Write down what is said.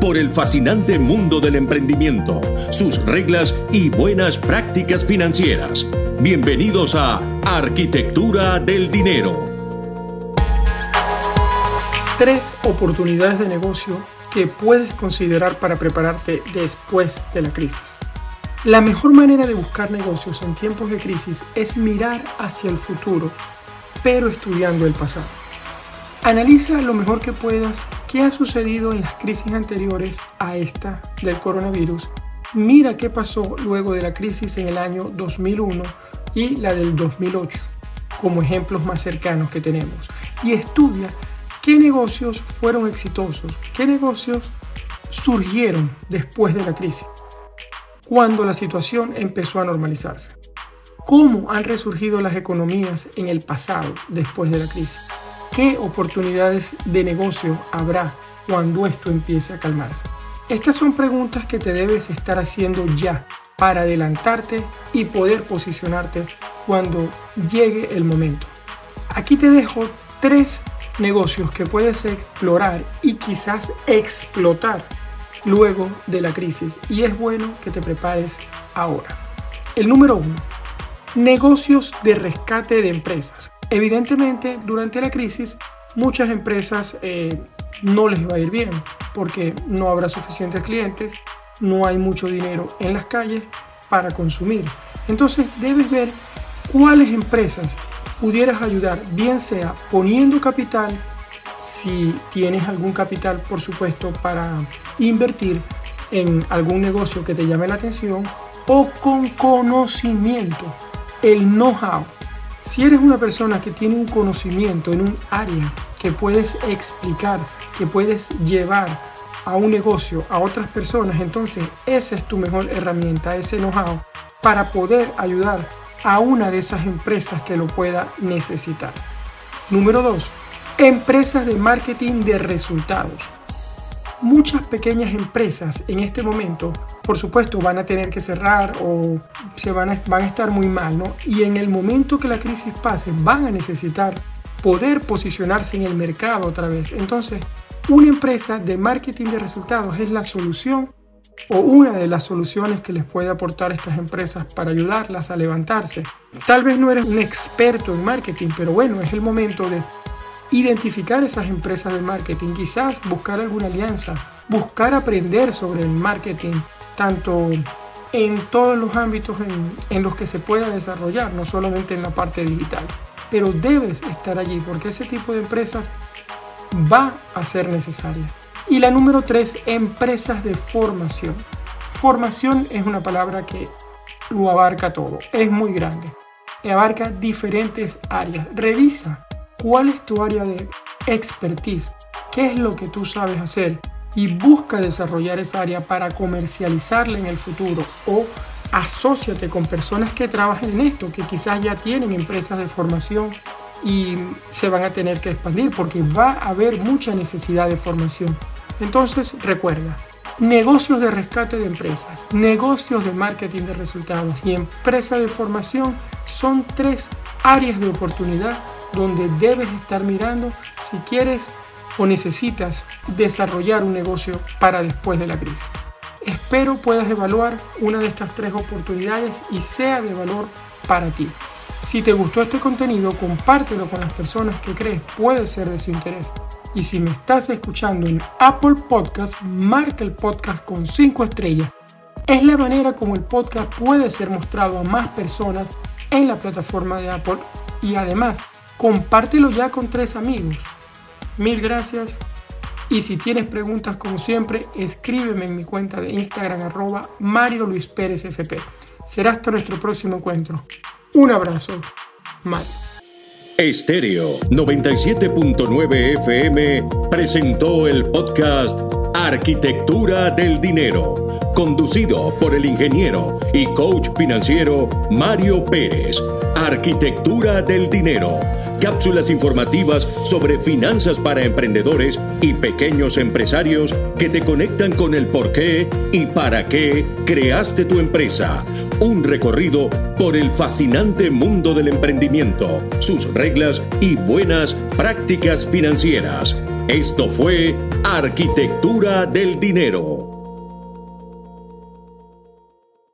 por el fascinante mundo del emprendimiento, sus reglas y buenas prácticas financieras. Bienvenidos a Arquitectura del Dinero. Tres oportunidades de negocio que puedes considerar para prepararte después de la crisis. La mejor manera de buscar negocios en tiempos de crisis es mirar hacia el futuro, pero estudiando el pasado. Analiza lo mejor que puedas qué ha sucedido en las crisis anteriores a esta del coronavirus. Mira qué pasó luego de la crisis en el año 2001 y la del 2008 como ejemplos más cercanos que tenemos. Y estudia qué negocios fueron exitosos, qué negocios surgieron después de la crisis, cuando la situación empezó a normalizarse. ¿Cómo han resurgido las economías en el pasado después de la crisis? ¿Qué oportunidades de negocio habrá cuando esto empiece a calmarse? Estas son preguntas que te debes estar haciendo ya para adelantarte y poder posicionarte cuando llegue el momento. Aquí te dejo tres negocios que puedes explorar y quizás explotar luego de la crisis y es bueno que te prepares ahora. El número uno, negocios de rescate de empresas. Evidentemente, durante la crisis, muchas empresas eh, no les va a ir bien porque no habrá suficientes clientes, no hay mucho dinero en las calles para consumir. Entonces debes ver cuáles empresas pudieras ayudar, bien sea poniendo capital, si tienes algún capital, por supuesto, para invertir en algún negocio que te llame la atención, o con conocimiento, el know-how si eres una persona que tiene un conocimiento en un área que puedes explicar, que puedes llevar a un negocio a otras personas, entonces esa es tu mejor herramienta, ese know-how, para poder ayudar a una de esas empresas que lo pueda necesitar. Número 2. Empresas de marketing de resultados muchas pequeñas empresas en este momento, por supuesto, van a tener que cerrar o se van a, van a estar muy mal, ¿no? Y en el momento que la crisis pase, van a necesitar poder posicionarse en el mercado otra vez. Entonces, una empresa de marketing de resultados es la solución o una de las soluciones que les puede aportar estas empresas para ayudarlas a levantarse. Tal vez no eres un experto en marketing, pero bueno, es el momento de identificar esas empresas de marketing, quizás buscar alguna alianza, buscar aprender sobre el marketing, tanto en todos los ámbitos en, en, los que se pueda desarrollar, no solamente en la parte digital. Pero debes estar allí porque ese tipo de empresas va a ser necesaria. Y la número tres, empresas de formación. Formación es una palabra que lo abarca todo, es muy grande, abarca diferentes áreas. Revisa cuál es tu área de expertise, qué es lo que tú sabes hacer y busca desarrollar esa área para comercializarla en el futuro. O asóciate con personas que trabajen en esto, que quizás ya tienen empresas de formación y se van a tener que expandir porque va a haber mucha necesidad de formación. Entonces recuerda, negocios de rescate de empresas, negocios de marketing de resultados y empresa de formación son tres áreas de oportunidad donde debes estar mirando si quieres o necesitas desarrollar un negocio para después de la crisis. Espero puedas evaluar una de estas tres oportunidades y sea de valor para ti. Si te gustó este contenido, compártelo con las personas que crees puede ser de su interés. Y si me estás escuchando en Apple Podcast, marca el podcast con 5 estrellas. Es la manera como el podcast puede ser mostrado a más personas en la plataforma de Apple y además compártelo ya con tres amigos. Mil gracias. Y si tienes preguntas como siempre, escríbeme en mi cuenta de Instagram arroba Mario Luis Pérez FP. Será hasta nuestro próximo encuentro. Un abrazo. Mario. Estéreo 97.9 FM presentó el podcast Arquitectura del Dinero conducido por el ingeniero y coach financiero Mario Pérez. Arquitectura del Dinero. Cápsulas informativas sobre finanzas para emprendedores y pequeños empresarios que te conectan con el por qué y para qué creaste tu empresa. Un recorrido por el fascinante mundo del emprendimiento, sus reglas y buenas prácticas financieras. Esto fue Arquitectura del Dinero.